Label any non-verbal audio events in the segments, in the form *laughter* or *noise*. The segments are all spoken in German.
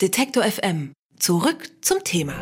Detektor FM. Zurück zum Thema.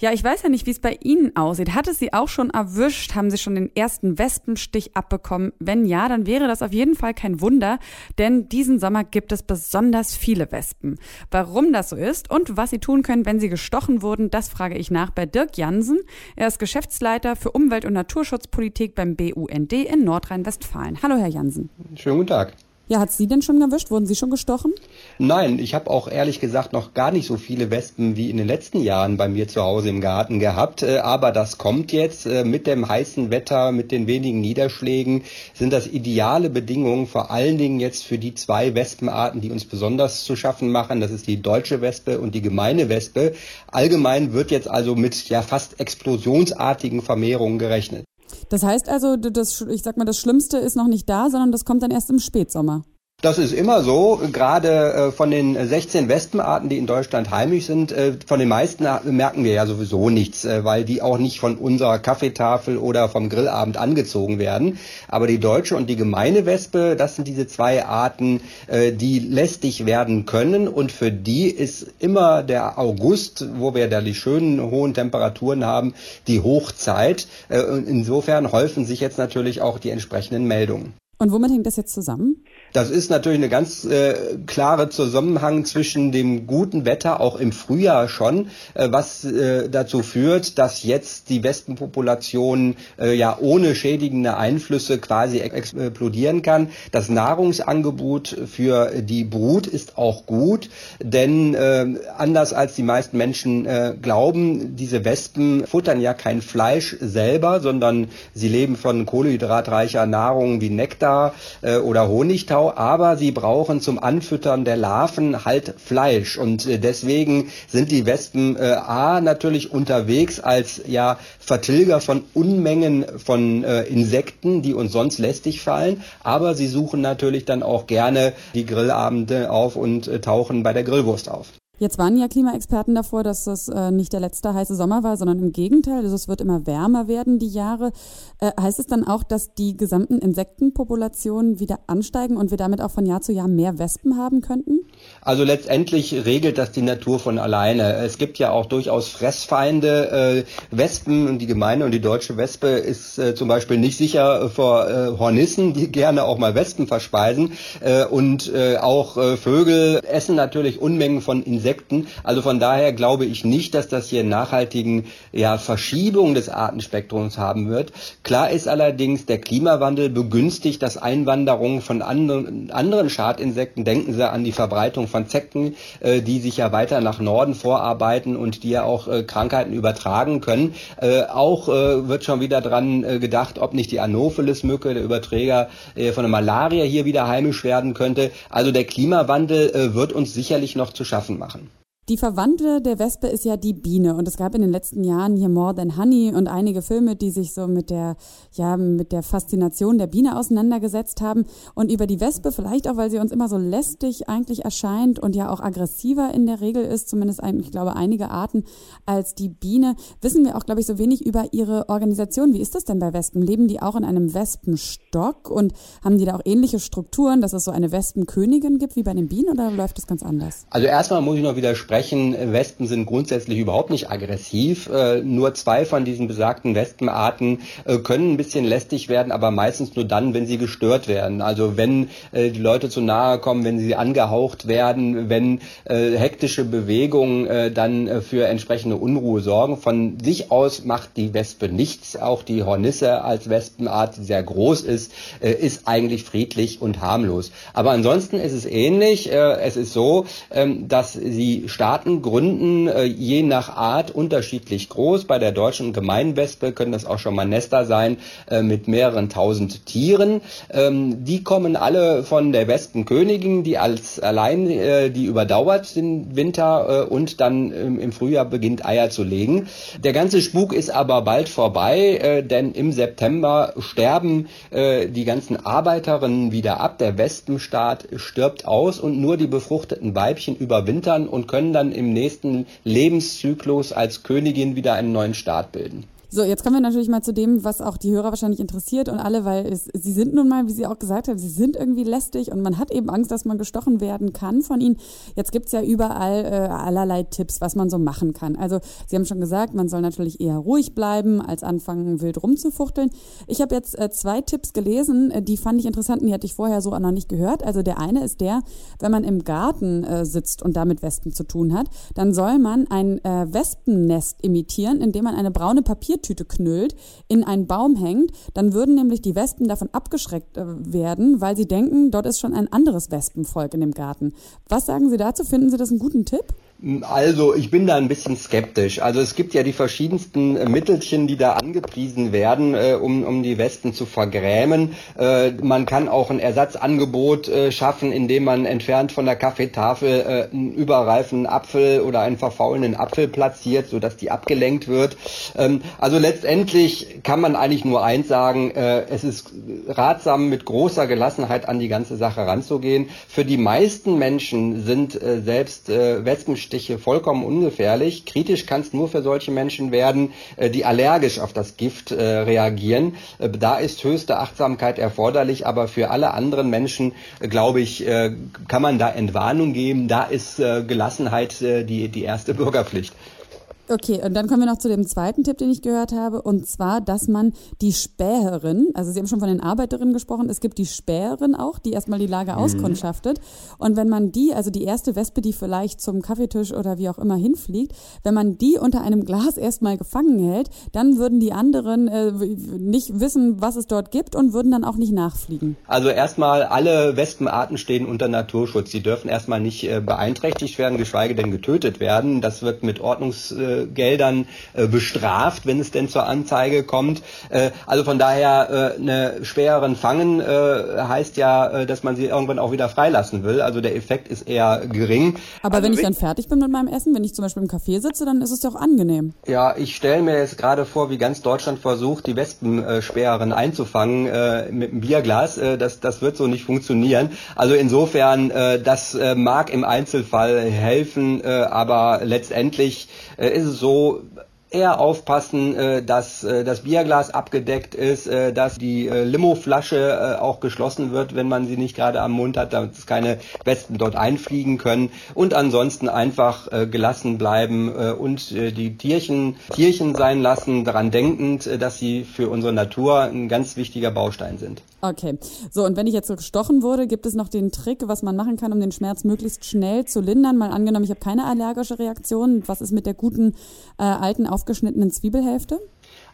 Ja, ich weiß ja nicht, wie es bei Ihnen aussieht. Hat es Sie auch schon erwischt? Haben Sie schon den ersten Wespenstich abbekommen? Wenn ja, dann wäre das auf jeden Fall kein Wunder, denn diesen Sommer gibt es besonders viele Wespen. Warum das so ist und was Sie tun können, wenn Sie gestochen wurden, das frage ich nach bei Dirk Jansen. Er ist Geschäftsleiter für Umwelt- und Naturschutzpolitik beim BUND in Nordrhein-Westfalen. Hallo, Herr Jansen. Schönen guten Tag. Ja, hat Sie denn schon erwischt? Wurden Sie schon gestochen? Nein, ich habe auch ehrlich gesagt noch gar nicht so viele Wespen wie in den letzten Jahren bei mir zu Hause im Garten gehabt. Äh, aber das kommt jetzt äh, mit dem heißen Wetter, mit den wenigen Niederschlägen, sind das ideale Bedingungen, vor allen Dingen jetzt für die zwei Wespenarten, die uns besonders zu schaffen machen. Das ist die deutsche Wespe und die gemeine Wespe. Allgemein wird jetzt also mit ja fast explosionsartigen Vermehrungen gerechnet. Das heißt also, das, ich sag mal, das Schlimmste ist noch nicht da, sondern das kommt dann erst im Spätsommer. Das ist immer so. Gerade äh, von den 16 Wespenarten, die in Deutschland heimisch sind, äh, von den meisten merken wir ja sowieso nichts, äh, weil die auch nicht von unserer Kaffeetafel oder vom Grillabend angezogen werden. Aber die deutsche und die gemeine Wespe, das sind diese zwei Arten, die lästig werden können. Und für die ist immer der August, wo wir da die schönen hohen Temperaturen haben, die Hochzeit. Insofern häufen sich jetzt natürlich auch die entsprechenden Meldungen. Und womit hängt das jetzt zusammen? Das ist natürlich eine ganz äh, klare Zusammenhang zwischen dem guten Wetter auch im Frühjahr schon, äh, was äh, dazu führt, dass jetzt die Wespenpopulation äh, ja ohne schädigende Einflüsse quasi explodieren kann. Das Nahrungsangebot für die Brut ist auch gut, denn äh, anders als die meisten Menschen äh, glauben, diese Wespen futtern ja kein Fleisch selber, sondern sie leben von kohlenhydratreicher Nahrung wie Nektar äh, oder Honigtau Genau, aber sie brauchen zum Anfüttern der Larven halt Fleisch und äh, deswegen sind die Wespen äh, A natürlich unterwegs als ja Vertilger von Unmengen von äh, Insekten, die uns sonst lästig fallen, aber sie suchen natürlich dann auch gerne die Grillabende auf und äh, tauchen bei der Grillwurst auf. Jetzt waren ja Klimaexperten davor, dass das äh, nicht der letzte heiße Sommer war, sondern im Gegenteil. Also es wird immer wärmer werden, die Jahre. Äh, heißt es dann auch, dass die gesamten Insektenpopulationen wieder ansteigen und wir damit auch von Jahr zu Jahr mehr Wespen haben könnten? Also letztendlich regelt das die Natur von alleine. Es gibt ja auch durchaus Fressfeinde. Äh, Wespen und die gemeine und die deutsche Wespe ist äh, zum Beispiel nicht sicher vor äh, Hornissen, die *laughs* gerne auch mal Wespen verspeisen. Äh, und äh, auch äh, Vögel essen natürlich Unmengen von Insekten Insekten. Also von daher glaube ich nicht, dass das hier nachhaltigen ja, Verschiebung des Artenspektrums haben wird. Klar ist allerdings, der Klimawandel begünstigt das Einwanderung von anderen, anderen Schadinsekten. Denken Sie an die Verbreitung von Zecken, äh, die sich ja weiter nach Norden vorarbeiten und die ja auch äh, Krankheiten übertragen können. Äh, auch äh, wird schon wieder dran äh, gedacht, ob nicht die Anopheles-Mücke, der Überträger äh, von der Malaria, hier wieder heimisch werden könnte. Also der Klimawandel wird uns sicherlich noch zu schaffen machen. Die Verwandte der Wespe ist ja die Biene und es gab in den letzten Jahren hier More Than Honey und einige Filme, die sich so mit der, ja, mit der Faszination der Biene auseinandergesetzt haben und über die Wespe vielleicht auch, weil sie uns immer so lästig eigentlich erscheint und ja auch aggressiver in der Regel ist, zumindest ein, ich glaube einige Arten als die Biene, wissen wir auch, glaube ich, so wenig über ihre Organisation. Wie ist das denn bei Wespen? Leben die auch in einem Wespenstock und haben die da auch ähnliche Strukturen, dass es so eine Wespenkönigin gibt wie bei den Bienen oder läuft das ganz anders? Also erstmal muss ich noch widersprechen sprechen, Wespen sind grundsätzlich überhaupt nicht aggressiv. Äh, nur zwei von diesen besagten Wespenarten äh, können ein bisschen lästig werden, aber meistens nur dann, wenn sie gestört werden. Also wenn äh, die Leute zu nahe kommen, wenn sie angehaucht werden, wenn äh, hektische Bewegungen äh, dann äh, für entsprechende Unruhe sorgen. Von sich aus macht die Wespe nichts. Auch die Hornisse als Wespenart, die sehr groß ist, ist eigentlich friedlich und harmlos. Aber ansonsten ist es ähnlich. es ist so, ähm, dass sie stark Staaten gründen äh, je nach Art unterschiedlich groß. Bei der deutschen Gemeinwespe können das auch schon mal Nester sein äh, mit mehreren tausend Tieren. Ähm, die kommen alle von der Wespenkönigin, die als allein äh, die überdauert den Winter und dann ähm, im Frühjahr beginnt Eier zu legen. Der ganze Spuk ist aber bald vorbei, denn im September sterben die ganzen Arbeiterinnen wieder ab. Der Wespenstaat stirbt aus und nur die befruchteten Weibchen überwintern und können dann im nächsten Lebenszyklus als Königin wieder einen neuen Staat bilden. So, jetzt kommen wir natürlich mal zu dem, was auch die Hörer wahrscheinlich interessiert und alle, weil es, sie sind nun mal, wie Sie auch gesagt haben, sie sind irgendwie lästig und man hat eben Angst, dass man gestochen werden kann von ihnen. Jetzt gibt's ja überall äh, allerlei Tipps, was man so machen kann. Also Sie haben schon gesagt, man soll natürlich eher ruhig bleiben, als anfangen wild rumzufuchteln. Ich habe jetzt äh, zwei Tipps gelesen, äh, die fand ich interessant die hatte ich vorher so auch noch nicht gehört. Also der eine ist der, wenn man im Garten äh, sitzt und damit Wespen zu tun hat, dann soll man ein äh, Wespennest imitieren, indem man eine braune Papier Papiertüte knüllt, in einen Baum hängt, dann würden nämlich die Wespen davon abgeschreckt äh, werden, weil sie denken, dort ist schon ein anderes Wespenvolk in dem Garten. Was sagen Sie dazu? Finden Sie das einen guten Tipp? Also ich bin da ein bisschen skeptisch. Also es gibt ja die verschiedensten Mittelchen, die da angepriesen werden, äh, um, um die Wespen zu vergrämen. Äh, man kann auch ein Ersatzangebot äh, schaffen, indem man entfernt von der Kaffeetafel äh, einen überreifen Apfel oder einen verfaulenden Apfel platziert, sodass die abgelenkt wird. Ähm, also letztendlich kann man eigentlich nur eins sagen, äh, es ist ratsam, mit großer Gelassenheit an die ganze Sache ranzugehen. Für die meisten Menschen sind äh, selbst äh, Wespen Stiche vollkommen ungefährlich. Kritisch kann es nur für solche Menschen werden, äh, die allergisch auf das Gift äh, reagieren. Äh, da ist höchste Achtsamkeit erforderlich, aber für alle anderen Menschen, glaube ich, kann man da Entwarnung geben. Da ist Gelassenheit die, die erste Bürgerpflicht. Okay, und dann kommen wir noch zu dem zweiten Tipp, den ich gehört habe, und zwar, dass man die Späherin, also Sie haben schon von den Arbeiterinnen gesprochen, es gibt die Späherin auch, die erstmal die Lage mhm. auskundschaftet. Und wenn man die, also die erste Wespe, die vielleicht zum Kaffeetisch oder wie auch immer hinfliegt, wenn man die unter einem Glas *laughs* erstmal gefangen hält, dann würden die anderen äh, nicht wissen, was es dort gibt und würden dann auch nicht nachfliegen. Also erstmal, alle Wespenarten stehen unter Naturschutz. Sie dürfen erstmal nicht äh, beeinträchtigt werden, geschweige denn getötet werden. Das wird mit Ordnungs äh, Geldern äh, bestraft, wenn es denn zur Anzeige kommt. Äh, also von daher äh, eine schwereren Fangen äh, heißt ja, äh, dass man sie irgendwann auch wieder freilassen will. Also der Effekt ist eher gering. Aber also wenn ich dann fertig bin mit meinem Essen, wenn ich zum Beispiel im Café sitze, dann ist es doch angenehm. Ja, ich stelle mir jetzt gerade vor, wie ganz Deutschland versucht, die Wespensperrerin einzufangen äh, mit einem Bierglas. Äh, das, das wird so nicht funktionieren. Also insofern, äh, das äh, mag im Einzelfall helfen, äh, aber letztendlich äh, ist es so, eher aufpassen, äh, dass äh, das Bierglas abgedeckt ist, äh, dass die Limoflasche auch geschlossen wird, wenn man sie nicht gerade am Mund hat, damit es keine Wespen dort einfliegen können und ansonsten einfach gelassen bleiben und die Tierchen Tierchen sein lassen, daran denkend, dass sie für unsere Natur ein ganz wichtiger Baustein sind. Okay, so und wenn ich jetzt so gestochen wurde, gibt es noch den Trick, was man machen kann, um den Schmerz möglichst schnell zu lindern. Mal angenommen, ich habe keine allergische Reaktion. Was ist mit der guten äh, alten aufgeschnittenen Zwiebelhälfte?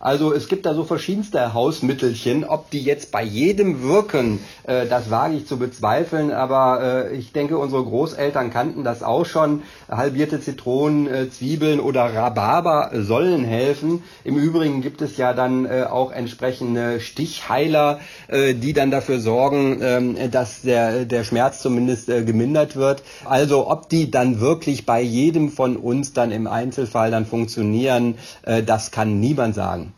Also es gibt da so verschiedenste Hausmittelchen. Ob die jetzt bei jedem wirken, äh, das wage ich zu bezweifeln. Aber äh, ich denke, unsere Großeltern kannten das auch schon. Halbierte Zitronen, äh, Zwiebeln oder Rhabarber sollen helfen. Im Übrigen gibt es ja dann äh, auch entsprechende Stichheiler, äh, die dann dafür sorgen, äh, dass der, der Schmerz zumindest äh, gemindert wird. Also ob die dann wirklich bei jedem von uns dann im Einzelfall dann funktionieren, das kann niemand sagen.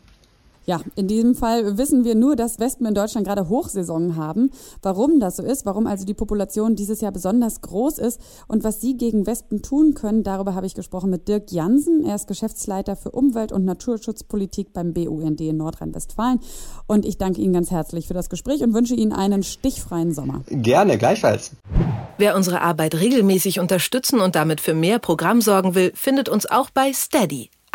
Ja, in diesem Fall wissen wir nur, dass Wespen in Deutschland gerade Hochsaison haben. Warum das so ist, warum also die Population dieses Jahr besonders groß ist und was Sie gegen Wespen tun können, darüber habe ich gesprochen mit Dirk Jansen. Er ist Geschäftsleiter für Umwelt- und Naturschutzpolitik beim BUND in Nordrhein-Westfalen. Und ich danke Ihnen ganz herzlich für das Gespräch und wünsche Ihnen einen stichfreien Sommer. Gerne, gleichfalls. Wer unsere Arbeit regelmäßig unterstützen und damit für mehr Programm sorgen will, findet uns auch bei Steady.